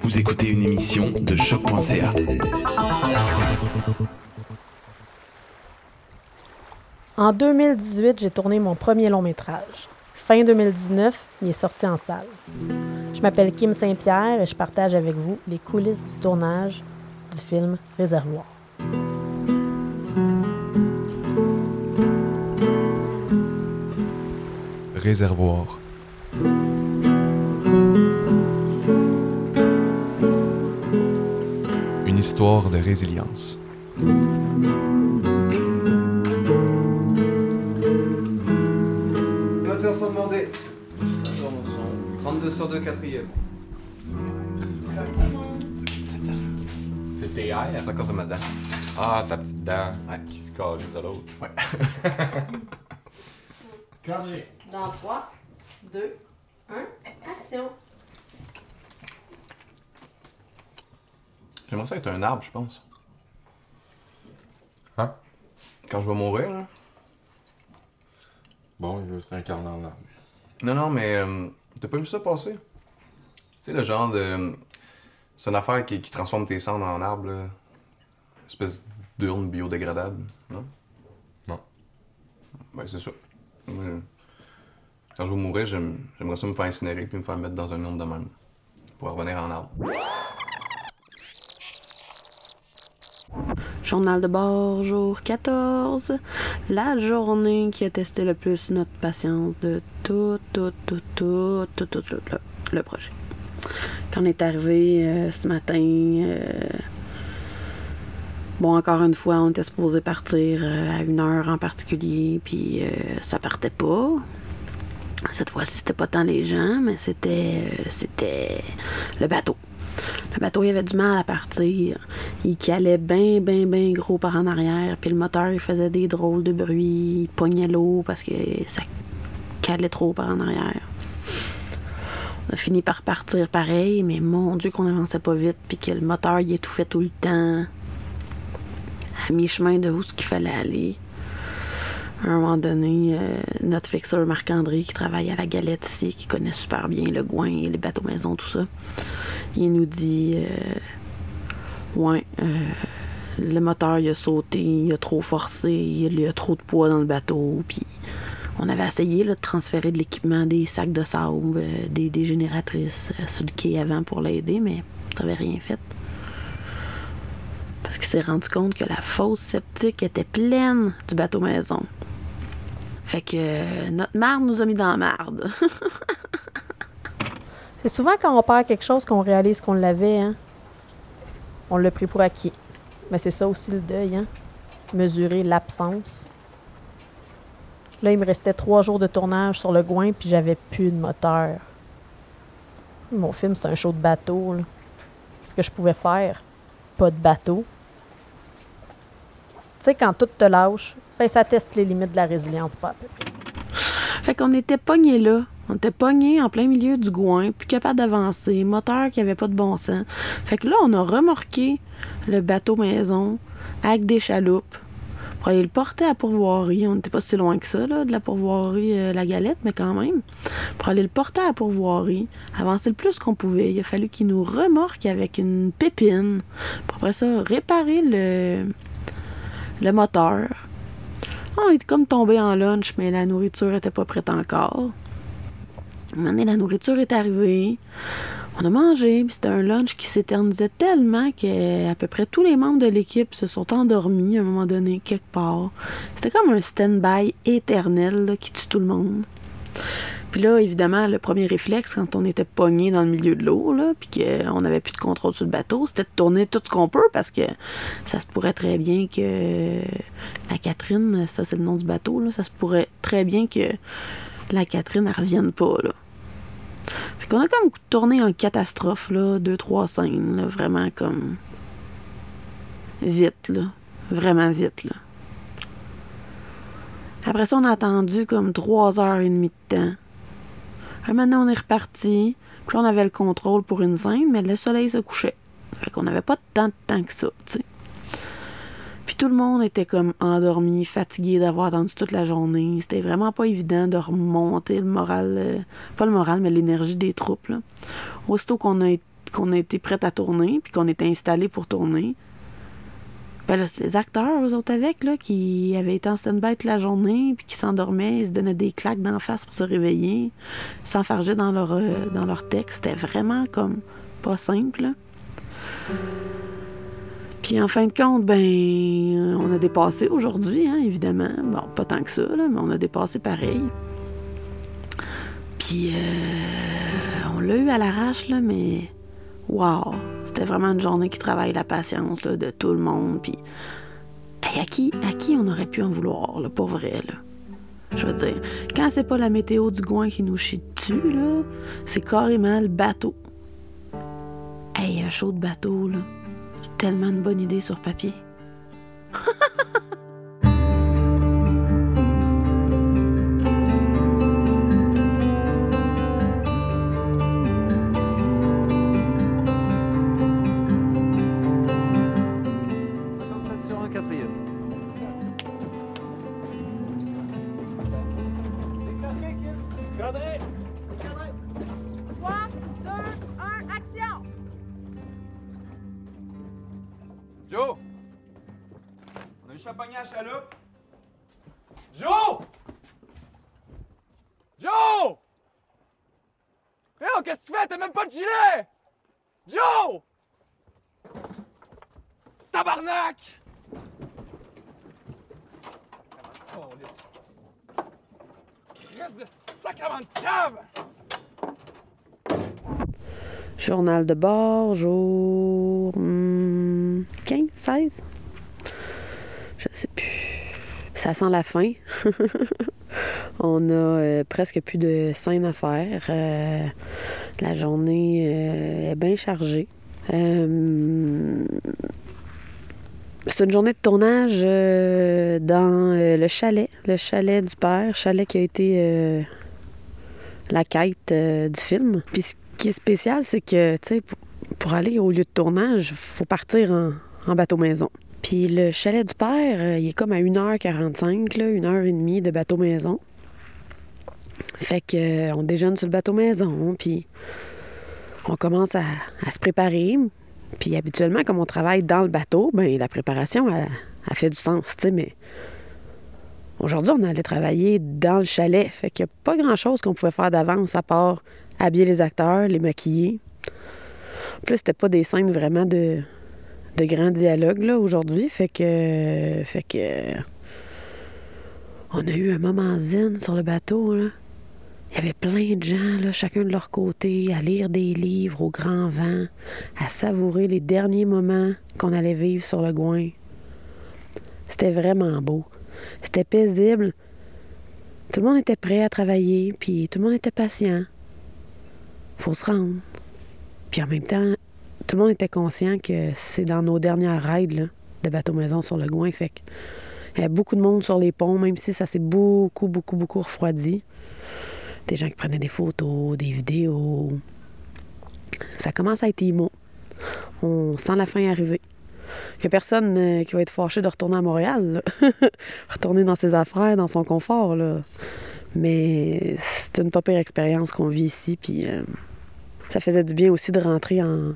Vous écoutez une émission de choc.ca. En 2018, j'ai tourné mon premier long métrage. Fin 2019, il est sorti en salle. Je m'appelle Kim Saint-Pierre et je partage avec vous les coulisses du tournage du film Réservoir. Réservoir. Une histoire de résilience. Moteur sont demandés. 32 sur 2 quatrième. C'est TR. C'est encore de ma dent. Ah, ta petite dent Ouais. qui se colle de l'autre. Ouais. Dans 3, 2, 1, action! J'aimerais ça être un arbre, je pense. Hein? Quand je vais mourir, là. Bon, il veut se réincarner en arbre. Non, non, mais euh, t'as pas vu ça passer? Tu sais, le genre de. C'est une affaire qui, qui transforme tes cendres en arbre, là. Espèce d'urne biodégradable, non? Non. Ben, c'est ça. Je- Quand je vais mourir, j'aime- j'aimerais ça me faire incinérer puis me faire mettre dans un urne de même. Pour revenir en arbre. Journal de bord, jour 14. La journée qui a testé le plus notre patience de tout, tout, tout, tout, tout, tout, tout le, le projet. Quand on est arrivé euh, ce matin, euh, bon, encore une fois, on était supposé partir euh, à une heure en particulier, puis ça partait pas. Cette fois-ci, c'était pas tant les gens, mais c'était, c'était le bateau. Le bateau, il avait du mal à partir. Il calait bien, bien, bien gros par en arrière. Puis le moteur, il faisait des drôles de bruit. Il pognait l'eau parce que ça calait trop par en arrière. On a fini par partir pareil, mais mon Dieu qu'on avançait pas vite. Puis que le moteur, il étouffait tout le temps. À mi-chemin de où ce qu'il fallait aller. À un moment donné, euh, notre fixeur Marc-André, qui travaille à la galette ici, qui connaît super bien le Gouin et les bateaux maison, tout ça, il nous dit euh, Ouais, euh, le moteur il a sauté, il a trop forcé, il y a trop de poids dans le bateau. Puis on avait essayé de transférer de l'équipement, des sacs de sable, des, des sur le quai avant pour l'aider, mais ça n'avait rien fait. Parce qu'il s'est rendu compte que la fosse septique était pleine du bateau maison. Fait que euh, notre marde nous a mis dans la marde. C'est souvent quand on perd quelque chose qu'on réalise qu'on l'avait, hein? On l'a pris pour acquis. Mais c'est ça aussi le deuil, hein? Mesurer l'absence. Là, il me restait trois jours de tournage sur le Gouin, puis j'avais plus de moteur. Mon film, c'est un show de bateau, là. Ce que je pouvais faire, pas de bateau. Tu sais, quand tout te lâche, ben, ça teste les limites de la résilience, pas. Fait qu'on était pognés là. On était pognés en plein milieu du Gouin, plus capable d'avancer, moteur qui avait pas de bon sens. Fait que là, on a remorqué le bateau maison avec des chaloupes pour aller le porter à Pourvoirie. On n'était pas si loin que ça, là, de la Pourvoirie, euh, la galette, mais quand même. Pour aller le porter à Pourvoirie, avancer le plus qu'on pouvait. Il a fallu qu'il nous remorque avec une pépine. Pour après ça, réparer le moteur. On était comme tombé en lunch, mais la nourriture était pas prête encore. Donné, la nourriture est arrivée. On a mangé, puis c'était un lunch qui s'éternisait tellement que à peu près tous les membres de l'équipe se sont endormis à un moment donné, quelque part. C'était comme un stand-by éternel qui tue tout le monde. Puis là, évidemment, le premier réflexe quand on était pogné dans le milieu de l'eau, là, puis qu'on n'avait plus de contrôle sur le bateau, c'était de tourner tout ce qu'on peut parce que ça se pourrait très bien que la Catherine, ça c'est le nom du bateau, là, ça se pourrait très bien que la Catherine, elle revienne pas, là. Fait qu'on a comme tourné en catastrophe, là, deux, trois scènes, là, vraiment comme vite, là. Vraiment vite, là. Après ça, on a attendu comme trois heures et demie de temps. Moment donné, on est reparti. Puis là, on avait le contrôle pour une scène, mais le soleil se couchait. Fait qu'on n'avait pas tant de temps que ça, tu sais. Puis tout le monde était comme endormi, fatigué d'avoir attendu toute la journée. C'était vraiment pas évident de remonter le moral, euh, pas le moral, mais l'énergie des troupes. Là. Aussitôt qu'on a qu'on été prête à tourner, puis qu'on était installé pour tourner. Ben là, c'est les acteurs, eux autres avec, là, qui avaient été en stand-by toute la journée, puis qui s'endormaient, ils se donnaient des claques d'en face pour se réveiller, s'enfargeaient dans leur, euh, dans leur texte. C'était vraiment comme pas simple. Puis en fin de compte, ben, on a dépassé aujourd'hui, hein, évidemment. Bon, pas tant que ça, là, mais on a dépassé pareil. Puis euh, on l'a eu à l'arrache, là, mais wow! C'était vraiment une journée qui travaille la patience de tout le monde. Puis hey, à, qui, à qui on aurait pu en vouloir, là, pour vrai, là? Je veux dire, quand c'est pas la météo du Gouin qui nous chie dessus, c'est carrément le bateau. Hey, un show de bateau, là. C'est tellement une bonne idée sur papier. Champagne à chaloupe. Joe! Joe! Mais non, qu'est-ce que tu fais? T'as même pas de gilet! Joe! Tabarnak! Oh, Reste de sacrement de cave! Journal de bord, jour hmm, 15, 16. Ça sent la fin. On a euh, presque plus de scènes à faire. Euh, la journée euh, est bien chargée. C'est une journée de tournage dans le chalet, le chalet du père, chalet qui a été la quête du film. Puis ce qui est spécial, c'est que, tu sais, pour, aller au lieu de tournage, faut partir en, en bateau maison. Puis le chalet du père, euh, il est comme à 1h45, là, 1h30 de bateau maison. Fait que euh, on déjeune sur le bateau maison, puis on commence à, se préparer. Puis habituellement, comme on travaille dans le bateau, ben la préparation, elle fait du sens, tu sais, mais aujourd'hui, on allait travailler dans le chalet. Fait qu'il n'y a pas grand-chose qu'on pouvait faire d'avance à part habiller les acteurs, les maquiller. En plus, c'était pas des scènes vraiment de, de grands dialogues, là, aujourd'hui. Fait que... Fait que... On a eu un moment zen sur le bateau, là. Il y avait plein de gens, là, chacun de leur côté, à lire des livres au grand vent, à savourer les derniers moments qu'on allait vivre sur le Gouin. C'était vraiment beau. C'était paisible. Tout le monde était prêt à travailler, puis tout le monde était patient. Faut se rendre. Puis en même temps, tout le monde était conscient que c'est dans nos dernières raids de bateau-maison sur le Gouin. Fait il y avait beaucoup de monde sur les ponts, même si ça s'est beaucoup, beaucoup, beaucoup refroidi. Des gens qui prenaient des photos, des vidéos. Ça commence à être immo. On sent la fin arriver. Il n'y a personne euh, qui va être fâché de retourner à Montréal. retourner dans ses affaires, dans son confort. Là. Mais c'est une pas pire expérience qu'on vit ici. Puis euh, ça faisait du bien aussi de rentrer en,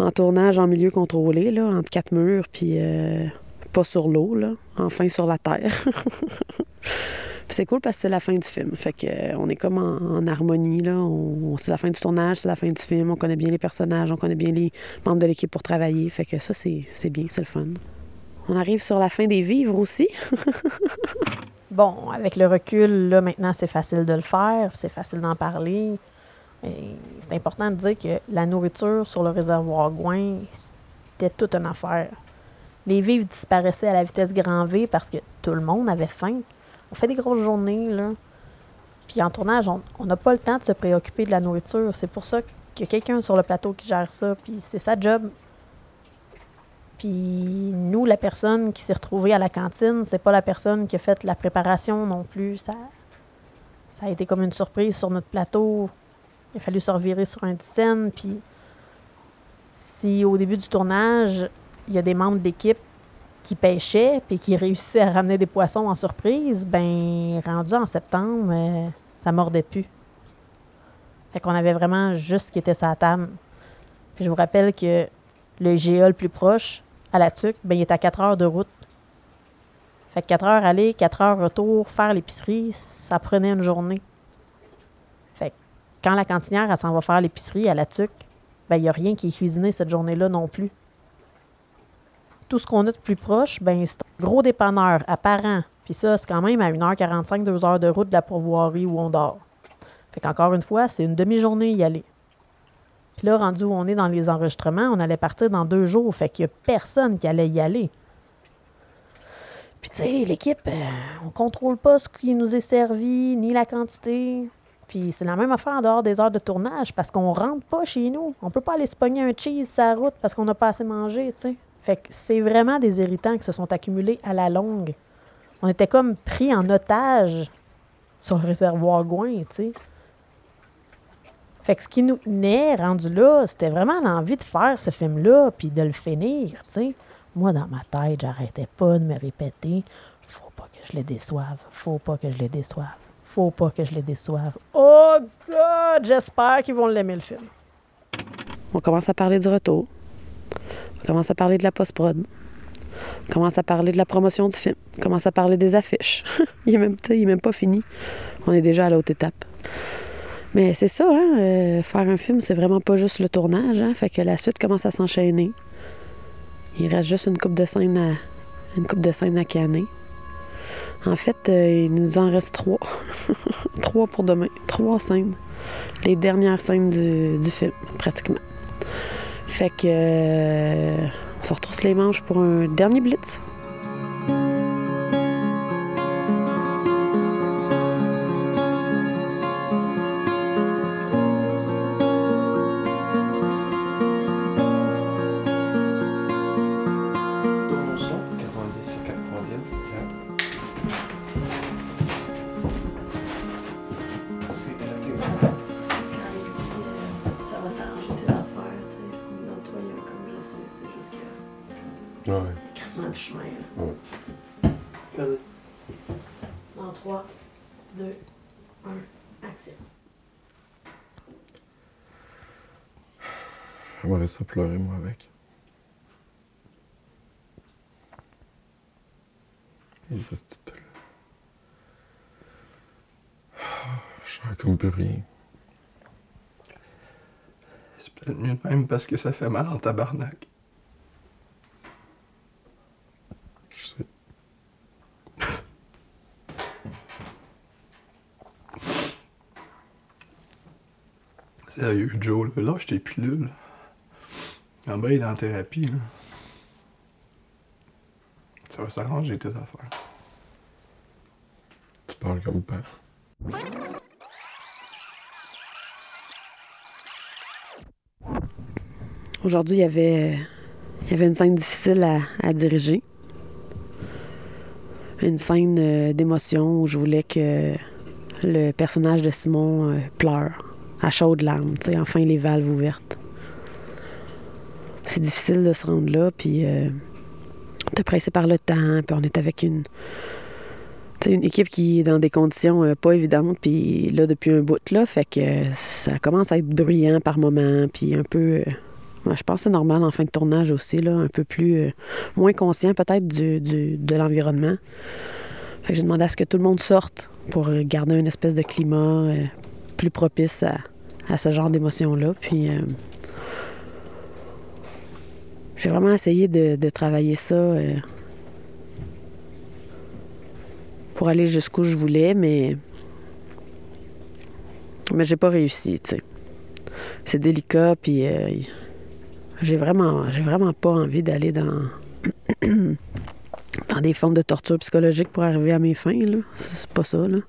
en tournage en milieu contrôlé, là, entre quatre murs, puis euh, pas sur l'eau, là, enfin sur la terre. C'est cool parce que c'est la fin du film. Fait que euh, on est comme en, harmonie, là. C'est la fin du tournage, c'est la fin du film. On connaît bien les personnages, on connaît bien les membres de l'équipe pour travailler. Fait que ça, c'est c'est bien, c'est le fun. On arrive sur la fin des vivres aussi. Bon, avec le recul, là, maintenant, c'est facile de le faire, c'est facile d'en parler. C'est important de dire que la nourriture sur le réservoir Gouin, c'était toute une affaire. Les vivres disparaissaient à la vitesse grand V parce que tout le monde avait faim. On fait des grosses journées, là. Puis en tournage, on on n'a pas le temps de se préoccuper de la nourriture. C'est pour ça qu'il y a quelqu'un sur le plateau qui gère ça, puis c'est sa job. Puis nous, la personne qui s'est retrouvée à la cantine, c'est pas la personne qui a fait la préparation non plus. Ça, ça a été comme une surprise sur notre plateau. Il a fallu se revirer sur un scène. Puis si au début du tournage, il y a des membres d'équipe qui pêchaient puis qui réussissaient à ramener des poissons en surprise, ben rendu en septembre, euh, ça mordait plus. Fait qu'on avait vraiment juste ce qui était la table. Puis je vous rappelle que le GA le plus proche, à la TUC, ben, il est à 4 heures de route. Fait que 4 heures aller, 4 heures retour, faire l'épicerie, ça prenait une journée. Quand la cantinière, s'en va faire l'épicerie à la TUC, ben, il n'y a rien qui est cuisiné cette journée-là non plus. Tout ce qu'on a de plus proche, ben, c'est un gros dépanneur apparent. Puis ça, c'est quand même à 1h45, 2 heures de route de la pourvoirie où on dort. Fait qu'encore une fois, c'est une demi-journée y aller. Puis là, rendu où on est dans les enregistrements, on allait partir dans deux jours. Fait qu'il n'y a personne qui allait y aller. Puis, tu sais, l'équipe, euh, on contrôle pas ce qui nous est servi, ni la quantité. Puis, c'est la même affaire en dehors des heures de tournage parce qu'on rentre pas chez nous. On peut pas aller se pogner un cheese la route parce qu'on n'a pas assez mangé, tu. Fait que c'est vraiment des irritants qui se sont accumulés à la longue. On était comme pris en otage sur le réservoir Gouin, tu. Fait que ce qui nous tenait, rendu là, c'était vraiment l'envie de faire ce film-là, puis de le finir, tu. Moi, dans ma tête, j'arrêtais pas de me répéter faut pas que je les déçoive, faut pas que je les déçoive, faut pas que je les déçoive. Oh God, j'espère qu'ils vont l'aimer le film. On commence à parler du retour. On commence à parler de la post-prod. On commence à parler de la promotion du film. On commence à parler des affiches. il est même pas fini. On est déjà à l'autre étape. Mais c'est ça, hein, euh, faire un film, c'est vraiment pas juste le tournage. Hein, fait que la suite commence à s'enchaîner. Il reste juste une coupe de scène à, une coupe de scène à canner. En fait, euh, il nous en reste trois. trois pour demain. Trois scènes. Les dernières scènes du, film, pratiquement. Fait que euh, on se retrousse les manches pour un dernier blitz. Que Ouais. crissement de chemin. là. Ouais. Dans 3, 2, 1, action. J'aimerais ça pleurer, moi, avec. Les hosties de là. Je sens comme plus rien. C'est peut-être mieux de même parce que ça fait mal en tabarnak. Je sais. Sérieux, Joe, là, lâche tes pilules. En bas, il est en thérapie, là. Ça va s'arranger tes affaires. Tu parles comme père. Aujourd'hui, il y avait, il y avait une scène difficile à, à diriger. Une scène euh, d'émotion où je voulais que le personnage de Simon euh, pleure à chaudes larmes, enfin les valves ouvertes. C'est difficile de se rendre là, puis euh, était pressé par le temps, puis on est avec une, une équipe qui est dans des conditions euh, pas évidentes, puis là, depuis un bout, là, fait que ça commence à être bruyant par moments, puis un peu... euh, je pense que c'est normal en fin de tournage aussi, là, un peu plus... euh, moins conscient peut-être du, du- de l'environnement. Fait que j'ai demandé à ce que tout le monde sorte pour euh, garder une espèce de climat euh, plus propice à, ce genre d'émotion-là. Puis euh, j'ai vraiment essayé de, travailler ça euh, pour aller jusqu'où je voulais, mais mais j'ai pas réussi. C'est délicat, puis euh, j'ai vraiment, j'ai vraiment pas envie d'aller dans dans des formes de torture psychologique pour arriver à mes fins, là. C'est pas ça, là.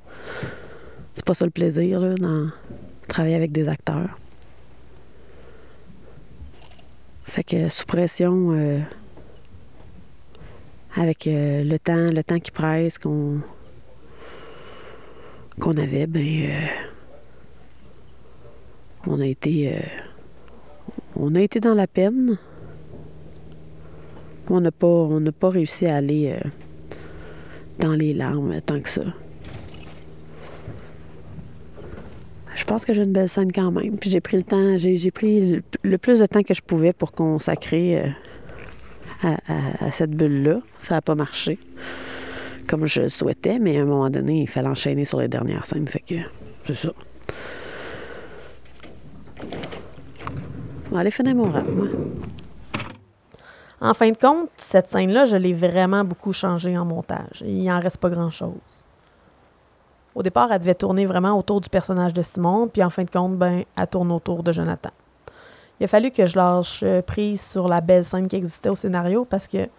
C'est pas ça le plaisir, là, dans travailler avec des acteurs. Fait que sous pression, euh, avec euh, le temps, le temps qui presse qu'on avait, ben euh, on a été on a été dans la peine. On n'a pas on n'a pas réussi à aller dans les larmes tant que ça. Je pense que j'ai une belle scène quand même. Puis j'ai pris le temps, j'ai, pris le, plus de temps que je pouvais pour consacrer euh, à, cette bulle-là. Ça n'a pas marché comme je le souhaitais, mais à un moment donné, il fallait enchaîner sur les dernières scènes. Fait que c'est ça. On va aller mon rap, moi. En fin de compte, cette scène-là, je l'ai vraiment beaucoup changée en montage. Il en reste pas grand-chose. Au départ, elle devait tourner vraiment autour du personnage de Simon, puis en fin de compte, ben, elle tourne autour de Jonathan. Il a fallu que je lâche euh, prise sur la belle scène qui existait au scénario parce que,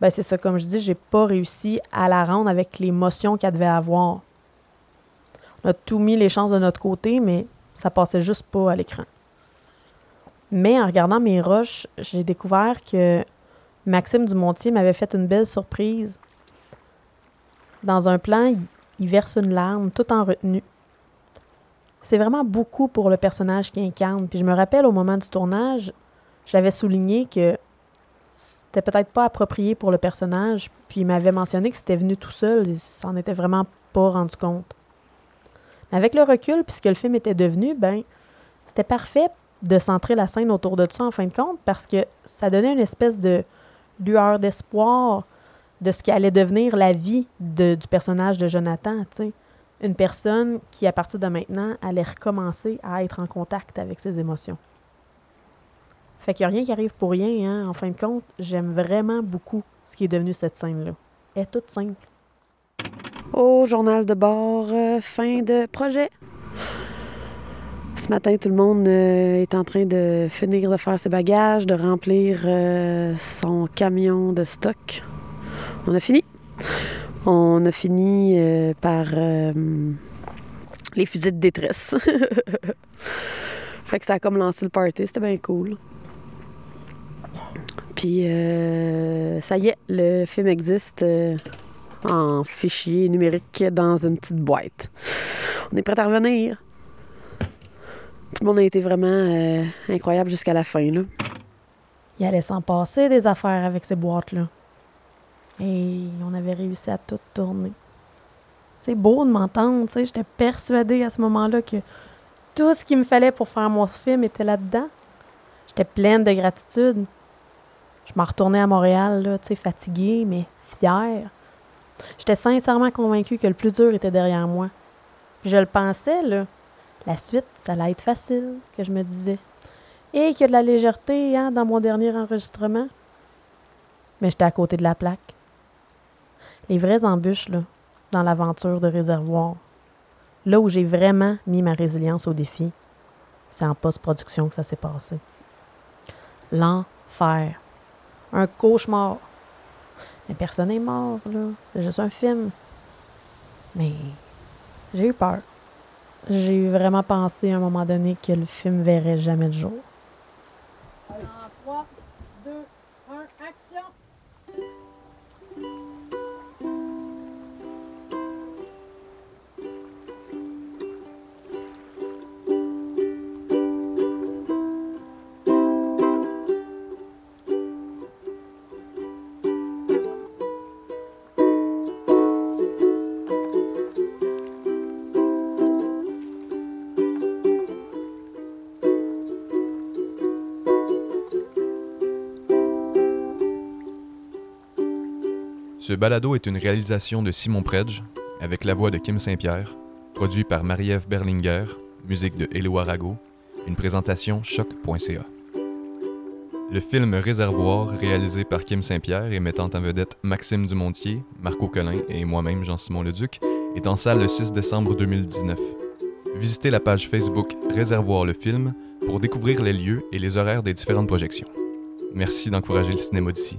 ben, c'est ça, comme je dis, j'ai pas réussi à la rendre avec l'émotion qu'elle devait avoir. On a tout mis les chances de notre côté, mais ça passait juste pas à l'écran. Mais en regardant mes rushs, j'ai découvert que Maxime Dumontier m'avait fait une belle surprise. Dans un plan, il, verse une larme, tout en retenue. C'est vraiment beaucoup pour le personnage qu'il incarne. Puis je me rappelle au moment du tournage, j'avais souligné que c'était peut-être pas approprié pour le personnage. Puis il m'avait mentionné que c'était venu tout seul. Il s'en était vraiment pas rendu compte. Mais avec le recul, puisque le film était devenu, ben, c'était parfait de centrer la scène autour de ça en fin de compte parce que ça donnait une espèce de lueur d'espoir de ce qui allait devenir la vie de- du personnage de Jonathan. tu sais. Une personne qui, à partir de maintenant, allait recommencer à être en contact avec ses émotions. Fait qu'il n'y a rien qui arrive pour rien. Hein. En fin de compte, j'aime vraiment beaucoup ce qui est devenu cette scène-là. Elle est toute simple. Au journal de bord, euh, fin de projet. Ce matin, tout le monde euh, est en train de finir de faire ses bagages, de remplir euh, son camion de stock. On a fini? On a fini euh, par euh, les fusils de détresse. fait que ça a comme lancé le party, c'était bien cool. Puis euh, ça y est, le film existe. en fichier numérique dans une petite boîte. On est prêt à revenir. Tout le monde a été vraiment incroyable jusqu'à la fin. Il allait s'en passer des affaires avec ces boîtes-là. Et on avait réussi à tout tourner. C'est beau de m'entendre, tu sais. J'étais persuadée à ce moment-là que tout ce qu'il me fallait pour faire mon film était là-dedans. J'étais pleine de gratitude. Je m'en retournais à Montréal, là, tu sais, fatiguée, mais fière. J'étais sincèrement convaincue que le plus dur était derrière moi. Je le pensais, là. La suite, ça allait être facile, que je me disais. Et qu'il y a de la légèreté hein, dans mon dernier enregistrement. Mais j'étais à côté de la plaque. Les vraies embûches, dans l'aventure de réservoir. Là où j'ai vraiment mis ma résilience au défi, c'est en post-production que ça s'est passé. L'enfer. Un cauchemar. Mais personne n'est mort, là. C'est juste un film. Mais j'ai eu peur. J'ai vraiment pensé à un moment donné que le film verrait jamais le jour. Ce balado est une réalisation de Simon Predge, avec la voix de Kim Saint-Pierre, produit par Marie-Ève Berlinger, musique de Hello Arago, une présentation choc.ca. Le film Réservoir, réalisé par Kim Saint-Pierre et mettant en vedette Maxime Dumontier, Marco Collin et moi-même Jean-Simon Leduc, est en salle le 6 décembre 2019. Visitez la page Facebook Réservoir le film pour découvrir les lieux et les horaires des différentes projections. Merci d'encourager le cinéma d'ici.